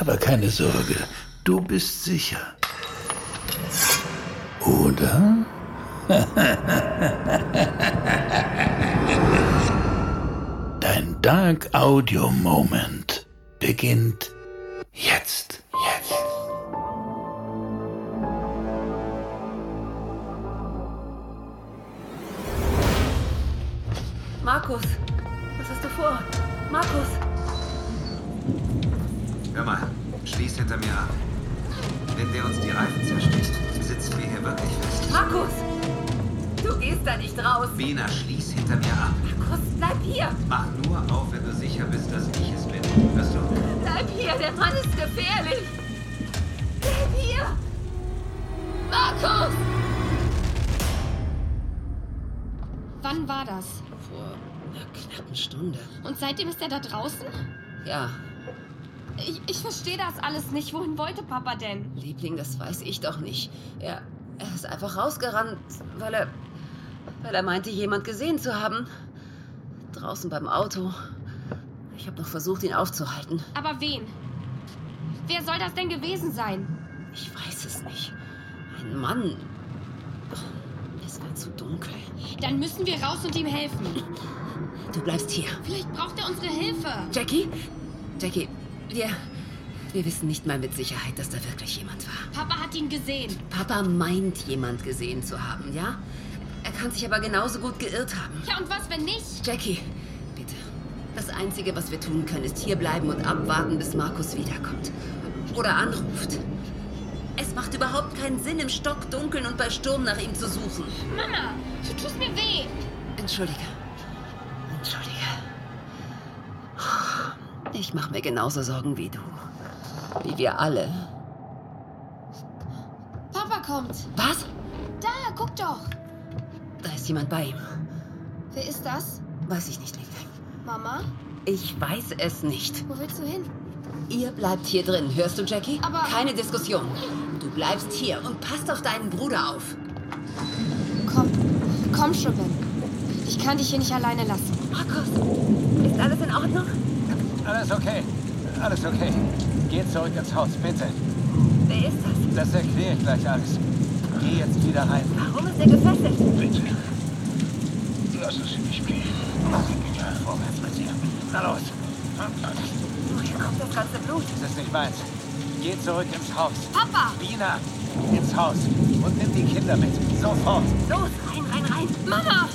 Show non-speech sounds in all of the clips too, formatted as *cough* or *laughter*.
Aber keine Sorge, du bist sicher. Oder? *laughs* Dein Dark Audio Moment beginnt jetzt. Der uns die Reifen zersticht, sitzen wir hier wirklich fest. Markus! Du gehst da nicht raus! Bena, schließ hinter mir ab. Markus, bleib hier! Mach nur auf, wenn du sicher bist, dass ich es bin. Hörst du? Bleib hier, der Mann ist gefährlich! Bleib hier! Markus! Wann war das? Vor einer knappen Stunde. Und seitdem ist er da draußen? Ja, Ich, ich verstehe das alles nicht. Wohin wollte Papa denn? Liebling, das weiß ich doch nicht. Er, er ist einfach rausgerannt, weil er. weil er meinte, jemand gesehen zu haben. Draußen beim Auto. Ich habe noch versucht, ihn aufzuhalten. Aber wen? Wer soll das denn gewesen sein? Ich weiß es nicht. Ein Mann. Es war zu dunkel. Dann müssen wir raus und ihm helfen. Du bleibst hier. Vielleicht braucht er unsere Hilfe. Jackie? Jackie, wir. Wir wissen nicht mal mit Sicherheit, dass da wirklich jemand war. Papa hat ihn gesehen. Papa meint, jemand gesehen zu haben, ja? Er kann sich aber genauso gut geirrt haben. Ja, und was, wenn nicht? Jackie, bitte. Das Einzige, was wir tun können, ist hierbleiben und abwarten, bis Markus wiederkommt. Oder anruft. Es macht überhaupt keinen Sinn, im Stock dunkeln und bei Sturm nach ihm zu suchen. Mama, du tust mir weh. Entschuldige. Entschuldige. Ich mache mir genauso Sorgen wie du. Wie wir alle. Papa kommt. Was? Da, guck doch. Da ist jemand bei ihm. Wer ist das? Weiß ich nicht, Liebling. Mama? Ich weiß es nicht. Wo willst du hin? Ihr bleibt hier drin, hörst du, Jackie? Aber- Keine Diskussion. Du bleibst hier und passt auf deinen Bruder auf. Komm, komm schon, Ben. Ich kann dich hier nicht alleine lassen. Markus, ist alles? Alles okay. Alles okay. Geh zurück ins Haus, bitte. Wer ist das? Das erkläre ich gleich alles. Geh jetzt wieder rein. Warum ist er gefesselt? Bitte. Lass es mich gehen. Vorwärts mit dir. Na los. Woher kommt das ganze Blut? Das ist nicht meins. Geh zurück ins Haus. Papa! Wiener, ins Haus. Und nimm die Kinder mit. Sofort. Los, rein, rein, rein. Mama!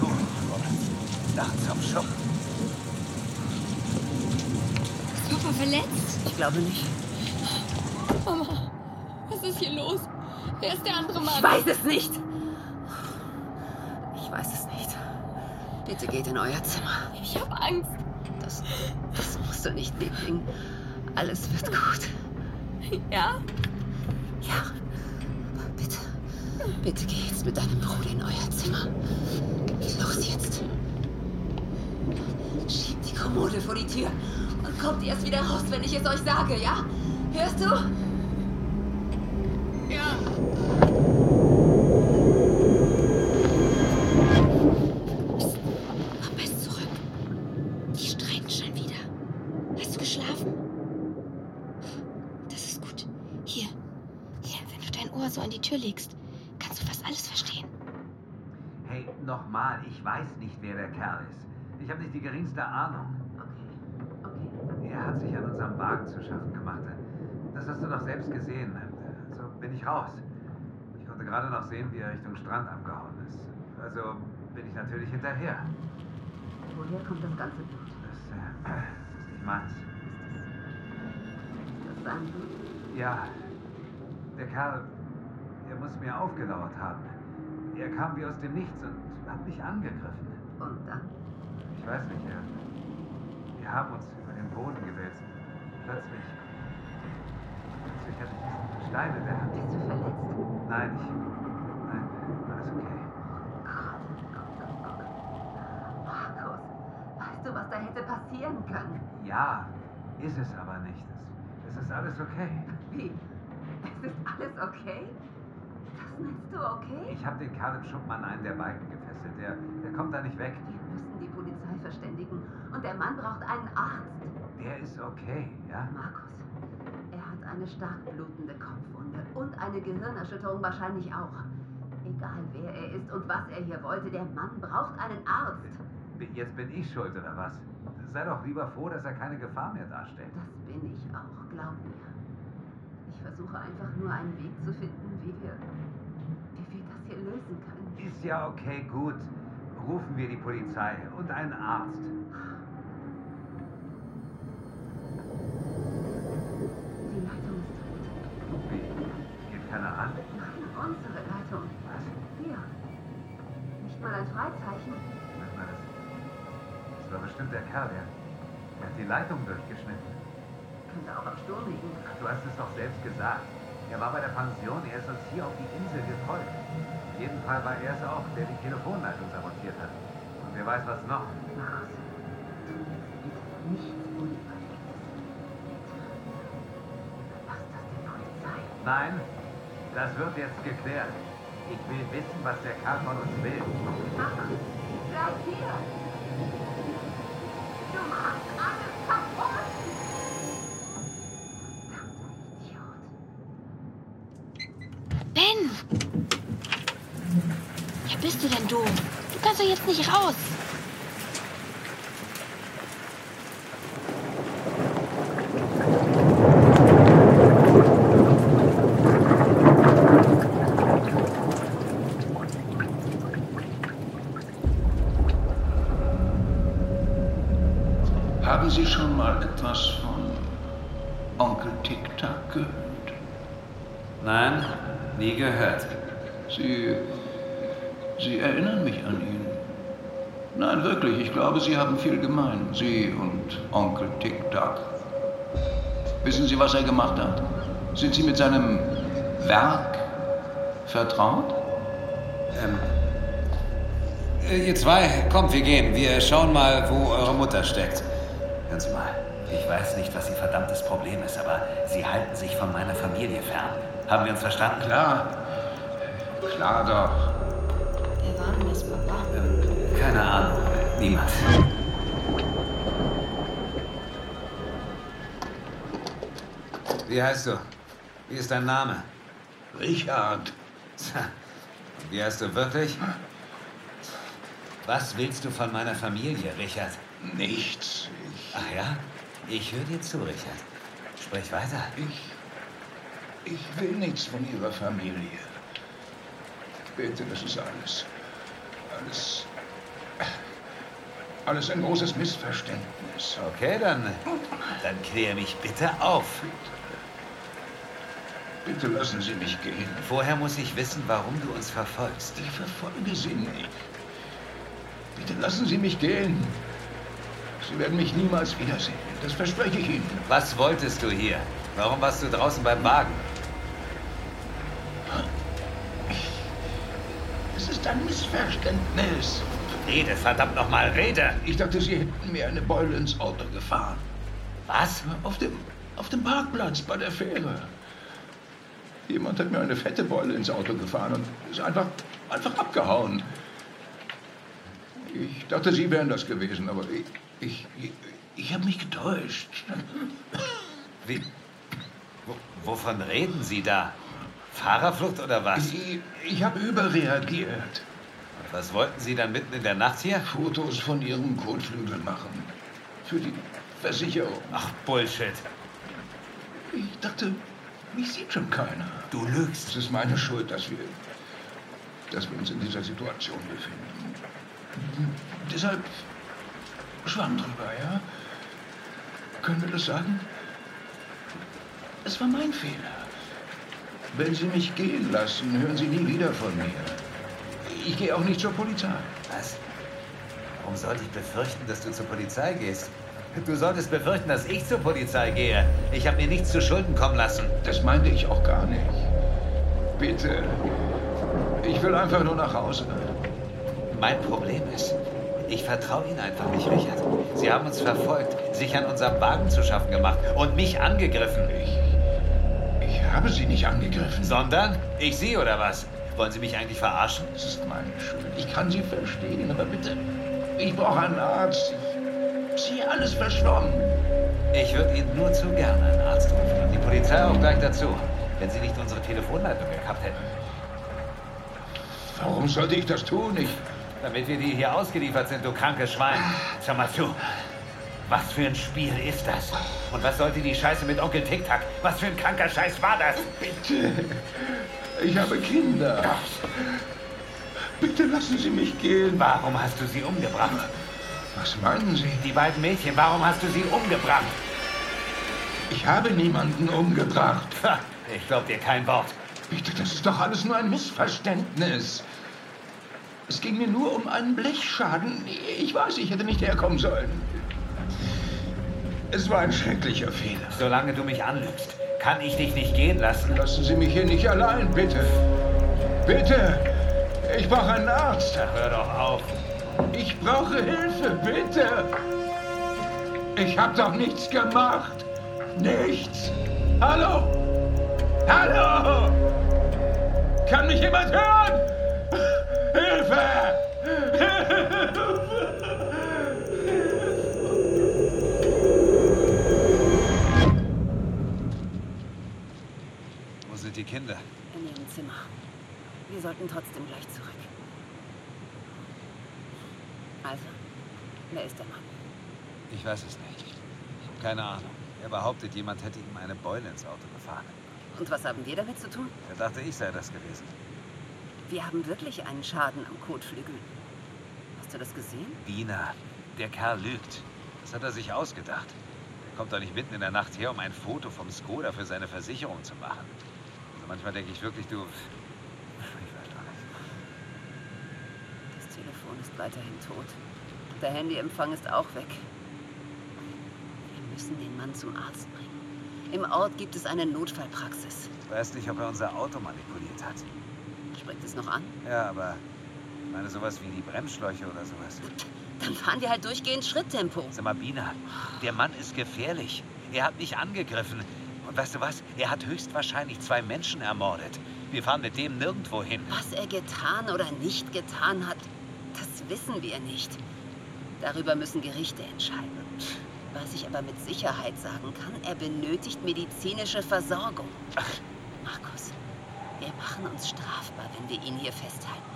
Du, vorwärts. Nach zum Schuppen. Ist Papa verletzt? Ich glaube nicht. Mama, was ist hier los? Wer ist der andere Mann? Ich weiß es nicht. Ich weiß es nicht. Bitte geht in euer Zimmer. Ich hab Angst. Das, das musst du nicht, Liebling. Alles wird gut. Ja? Ja. Bitte. Bitte geh jetzt mit deinem Bruder in euer Zimmer. Los jetzt. Schiebt die Kommode vor die Tür und kommt erst wieder raus, wenn ich es euch sage, ja? Hörst du? Ja. Papa ist zurück. Die streiten schon wieder. Hast du geschlafen? Das ist gut. Hier. Hier, wenn du dein Ohr so an die Tür legst, kannst du fast alles verstehen. Hey, nochmal, ich weiß nicht, wer der Kerl ist. Ich habe nicht die geringste Ahnung. Okay. Okay. Er hat sich an unserem Wagen zu schaffen gemacht. Das hast du doch selbst gesehen. So bin ich raus. Ich konnte gerade noch sehen, wie er Richtung Strand abgehauen ist. Also bin ich natürlich hinterher. Woher kommt das ganze Blut? Das, äh, das ist nicht meins. Ist das dein Blut? Ja, der Kerl, er muss mir aufgelauert haben. Er kam wie aus dem Nichts und hat mich angegriffen. Und dann? Ich weiß nicht, er, wir haben uns über den Boden gewälzt. Plötzlich keine der Hand. Bist du verletzt? Nein, ich. Nein, alles okay. Markus, weißt du, was da hätte passieren können? Ja, ist es aber nicht. Es, es ist alles okay. Wie? Es ist alles okay? Das nennst du okay? Ich habe den im Schuppen an einen der Balken gefesselt. Der, der kommt da nicht weg. Wir müssen die Polizei verständigen. Und der Mann braucht einen Arzt. Der ist okay, ja? Markus, er hat eine stark blutende Kopfwunde und eine Gehirnerschütterung wahrscheinlich auch. Egal wer er ist und was er hier wollte, der Mann braucht einen Arzt. B- Jetzt bin ich schuld, oder was? Sei doch lieber froh, dass er keine Gefahr mehr darstellt. Das bin ich auch, glaub mir. Ich versuche einfach nur einen Weg zu finden, wie wir, wie wir das hier lösen können. Ist ja okay, gut. Rufen wir die Polizei und einen Arzt. Die Leitung ist tot. Wie? Geht keiner ran? Nein, unsere Leitung. Was? Hier. Nicht mal ein Freizeichen. Warte mal, das, das war bestimmt der Kerl, der, der hat die Leitung durchgeschnitten. Könnte auch am Sturm liegen. Du hast es doch selbst gesagt. Er war bei der Pension, er ist uns hier auf die Insel gefolgt. In jedem Fall war er es auch, der die Telefonleitung sabotiert hat. Und wer weiß was noch. Tu nichts das Polizei. Nein, das wird jetzt geklärt. Ich will wissen, was der Kerl von uns will. Mama, bleib hier! Du machst alles kaputt! Bist du denn du? Du kannst doch jetzt nicht raus. Haben Sie schon mal etwas von Onkel Tic-Tac gehört? Nein, nie gehört. Sie. Sie erinnern mich an ihn. Nein, wirklich, ich glaube, Sie haben viel gemein. Sie und Onkel Tic-Tac. Wissen Sie, was er gemacht hat? Sind Sie mit seinem Werk vertraut? Ähm. äh, Ihr zwei, kommt, wir gehen. Wir schauen mal, wo eure Mutter steckt. Hören Sie mal, ich weiß nicht, was Ihr verdammtes Problem ist, aber Sie halten sich von meiner Familie fern. Haben wir uns verstanden? Klar. Klar doch. Das? Ähm, keine Ahnung. Niemand. Wie heißt du? Wie ist dein Name? Richard. Wie heißt du wirklich? Was willst du von meiner Familie, Richard? Nichts. Ich. Ach ja? Ich höre dir zu, Richard. Sprich weiter. Ich. Ich will nichts von Ihrer Familie. Bitte, das ist alles. Alles. Alles ein großes Missverständnis. Okay, dann, dann klär mich bitte auf. Bitte lassen Sie mich gehen. Vorher muss ich wissen, warum du uns verfolgst. Ich verfolge Sie nicht. Bitte lassen Sie mich gehen. Sie werden mich niemals wiedersehen. Das verspreche ich Ihnen. Was wolltest du hier? Warum warst du draußen beim Wagen? Ist ein Missverständnis. Rede, verdammt nochmal, rede! Ich dachte, Sie hätten mir eine Beule ins Auto gefahren. Was? Auf dem, auf dem Parkplatz bei der Fähre. Jemand hat mir eine fette Beule ins Auto gefahren und ist einfach, einfach abgehauen. Ich dachte, Sie wären das gewesen, aber ich, ich, ich, ich habe mich getäuscht. Wie? Wo, wovon reden Sie da? Fahrerflucht oder was? Ich, ich habe überreagiert. Und was wollten Sie dann mitten in der Nacht hier? Fotos von Ihrem Kotflügel machen. Für die Versicherung. Ach, Bullshit. Ich dachte, mich sieht schon keiner. Du lügst. Es ist meine Schuld, dass wir, dass wir uns in dieser Situation befinden. Deshalb schwamm drüber, ja? Können wir das sagen? Es war mein Fehler. Wenn Sie mich gehen lassen, hören Sie nie wieder von mir. Ich gehe auch nicht zur Polizei. Was? Warum sollte ich befürchten, dass du zur Polizei gehst? Du solltest befürchten, dass ich zur Polizei gehe. Ich habe mir nichts zu Schulden kommen lassen. Das meinte ich auch gar nicht. Bitte. Ich will einfach nur nach Hause. Mein Problem ist, ich vertraue Ihnen einfach nicht, Richard. Sie haben uns verfolgt, sich an unserem Wagen zu schaffen gemacht und mich angegriffen. Ich. Ich habe Sie nicht angegriffen. Sondern? Ich Sie oder was? Wollen Sie mich eigentlich verarschen? Das ist meine Schuld. Ich kann Sie verstehen, aber bitte. Ich brauche einen Arzt. Ich sehe alles verschwommen. Ich würde Ihnen nur zu gerne einen Arzt rufen und die Polizei auch gleich dazu, wenn Sie nicht unsere Telefonleitung gekappt hätten. Warum sollte ich das tun? Ich. Damit wir dir hier ausgeliefert sind, du krankes Schwein. Schau mal zu. Was für ein Spiel ist das? Und was sollte die Scheiße mit Onkel Tic-Tac? Was für ein kranker Scheiß war das? Bitte. Ich habe Kinder. Bitte lassen Sie mich gehen. Warum hast du sie umgebracht? Was meinen Sie? Die beiden Mädchen, warum hast du sie umgebracht? Ich habe niemanden umgebracht. Ich glaub dir kein Wort. Bitte, das ist doch alles nur ein Missverständnis. Es ging mir nur um einen Blechschaden. Ich weiß, ich hätte nicht herkommen sollen. Es war ein schrecklicher Fehler. Solange du mich anlügst, kann ich dich nicht gehen lassen. Lassen Sie mich hier nicht allein, bitte. Bitte. Ich brauche einen Arzt. Hör doch auf. Ich brauche Hilfe, bitte. Ich habe doch nichts gemacht. Nichts. Hallo? Hallo? Kann mich jemand hören? Hilfe! Wo *laughs* sind die Kinder? In ihrem Zimmer. Wir sollten trotzdem gleich zurück. Also, wer ist der Mann? Ich weiß es nicht. Ich habe keine Ahnung. Er behauptet, jemand hätte ihm eine Beule ins Auto gefahren. Und was haben wir damit zu tun? Er dachte, ich sei das gewesen. Wir haben wirklich einen Schaden am Kotflügel. Hast du das gesehen? Dina, der Kerl lügt. Das hat er sich ausgedacht. Er kommt doch nicht mitten in der Nacht her, um ein Foto vom Skoda für seine Versicherung zu machen. Manchmal denke ich wirklich, du... *laughs* Ich weiß doch nicht. Das Telefon ist weiterhin tot. Der Handyempfang ist auch weg. Wir müssen den Mann zum Arzt bringen. Im Ort gibt es eine Notfallpraxis. Ich weiß nicht, ob er unser Auto manipuliert hat. Springt es noch an? Ja, aber ich meine sowas wie die Bremsschläuche oder sowas. Dann fahren wir halt durchgehend Schritttempo. Sag mal, Bina, der Mann ist gefährlich. Er hat mich angegriffen. Und weißt du was? Er hat höchstwahrscheinlich zwei Menschen ermordet. Wir fahren mit dem nirgendwo hin. Was er getan oder nicht getan hat, das wissen wir nicht. Darüber müssen Gerichte entscheiden. Was ich aber mit Sicherheit sagen kann, er benötigt medizinische Versorgung. Markus, wir machen uns strafbar, wenn wir ihn hier festhalten.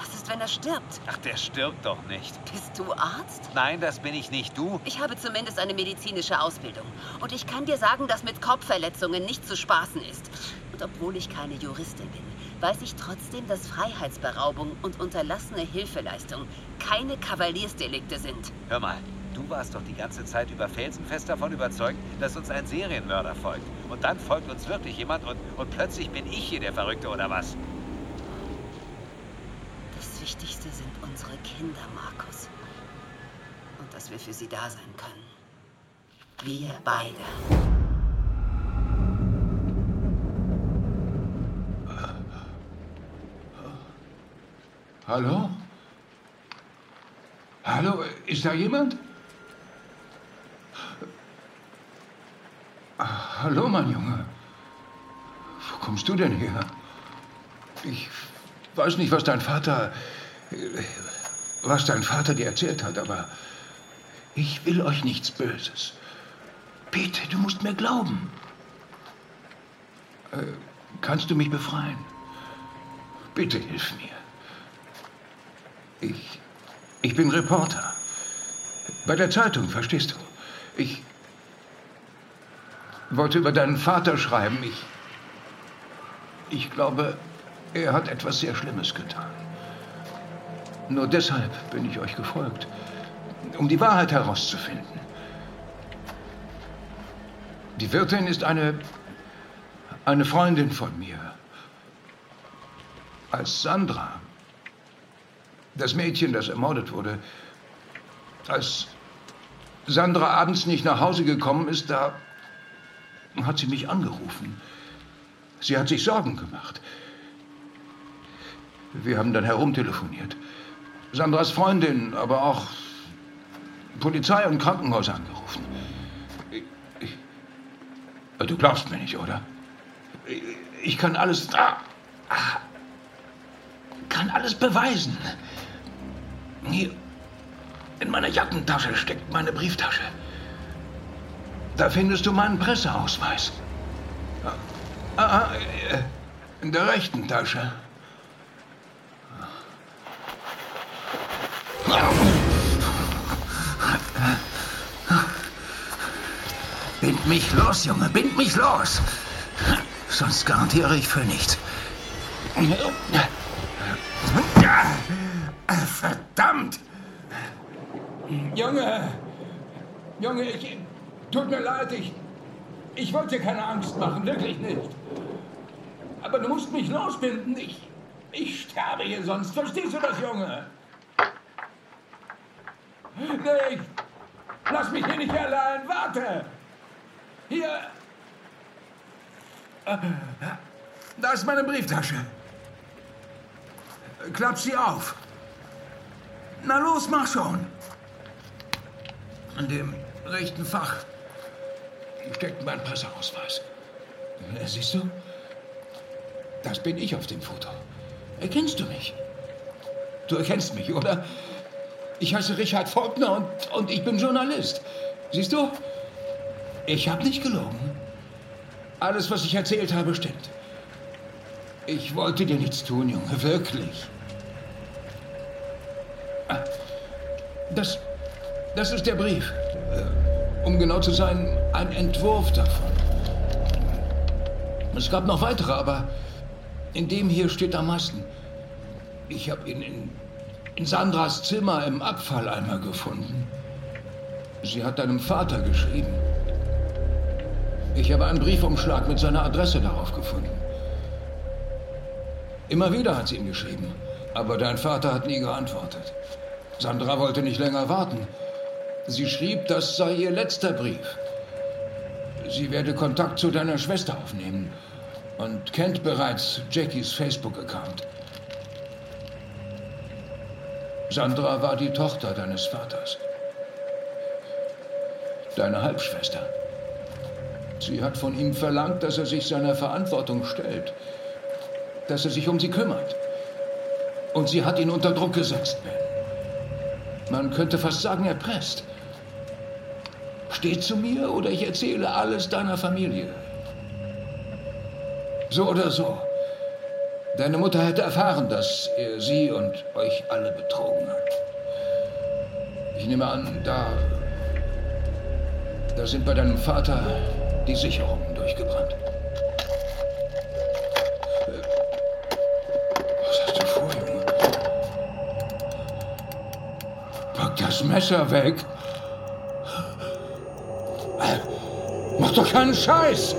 Was ist, wenn er stirbt? Ach, der stirbt doch nicht. Bist du Arzt? Nein, das bin ich nicht. Du? Ich habe zumindest eine medizinische Ausbildung. Und ich kann dir sagen, dass mit Kopfverletzungen nicht zu spaßen ist. Und obwohl ich keine Juristin bin, weiß ich trotzdem, dass Freiheitsberaubung und unterlassene Hilfeleistung keine Kavaliersdelikte sind. Hör mal, du warst doch die ganze Zeit über felsenfest davon überzeugt, dass uns ein Serienmörder folgt. Und dann folgt uns wirklich jemand und, und plötzlich bin ich hier der Verrückte oder was? Das Wichtigste sind unsere Kinder, Markus. Und dass wir für sie da sein können. Wir beide. Hallo? Hallo, ist da jemand? Hallo, mein Junge. Wo kommst du denn her? Ich weiß nicht, was dein Vater. was dein Vater dir erzählt hat, aber ich will euch nichts Böses. Bitte, du musst mir glauben. Äh, kannst du mich befreien? Bitte hilf mir. Ich. Ich bin Reporter. Bei der Zeitung, verstehst du? Ich wollte über deinen Vater schreiben. Ich. Ich glaube, er hat etwas sehr Schlimmes getan. Nur deshalb bin ich euch gefolgt, um die Wahrheit herauszufinden. Die Wirtin ist eine. eine Freundin von mir. Als Sandra, das Mädchen, das ermordet wurde, als Sandra abends nicht nach Hause gekommen ist, da hat sie mich angerufen. Sie hat sich Sorgen gemacht. Wir haben dann herumtelefoniert. Sandras Freundin, aber auch Polizei und Krankenhaus angerufen. Ich, ich, du glaubst mir nicht, oder? Ich, ich kann alles. Ah, kann alles beweisen. Hier in meiner Jackentasche steckt meine Brieftasche. Da findest du meinen Presseausweis. Ah, ah, in der rechten Tasche. Bind mich los, Junge, bind mich los. Sonst garantiere ich für nichts. Verdammt! Junge! Junge, ich. Tut mir leid, ich. Ich wollte dir keine Angst machen, wirklich nicht. Aber du musst mich losbinden. Ich. Ich sterbe hier sonst. Verstehst du das, Junge? Nicht! Lass mich hier nicht allein! Warte! Hier! Da ist meine Brieftasche. Klapp sie auf. Na los, mach schon. In dem rechten Fach steckt mein Presseausweis. Siehst du? Das bin ich auf dem Foto. Erkennst du mich? Du erkennst mich, oder? Ich heiße Richard Faulkner und, und ich bin Journalist. Siehst du? Ich habe nicht gelogen. Alles, was ich erzählt habe, stimmt. Ich wollte dir nichts tun, Junge, wirklich. Ah, das, das ist der Brief. Äh, um genau zu sein, ein Entwurf davon. Es gab noch weitere, aber in dem hier steht am meisten. Ich habe ihn in in Sandras Zimmer im Abfalleimer gefunden. Sie hat deinem Vater geschrieben. Ich habe einen Briefumschlag mit seiner Adresse darauf gefunden. Immer wieder hat sie ihm geschrieben, aber dein Vater hat nie geantwortet. Sandra wollte nicht länger warten. Sie schrieb, das sei ihr letzter Brief. Sie werde Kontakt zu deiner Schwester aufnehmen und kennt bereits Jackies Facebook-Account. Sandra war die Tochter deines Vaters. Deine Halbschwester. Sie hat von ihm verlangt, dass er sich seiner Verantwortung stellt. Dass er sich um sie kümmert. Und sie hat ihn unter Druck gesetzt, Ben. Man könnte fast sagen, erpresst. Steh zu mir oder ich erzähle alles deiner Familie. So oder so. Deine Mutter hätte erfahren, dass er sie und euch alle betrogen hat. Ich nehme an, da. Da sind bei deinem Vater die Sicherungen durchgebrannt. Was hast du vor, Junge? Pack das Messer weg. Mach doch keinen Scheiß!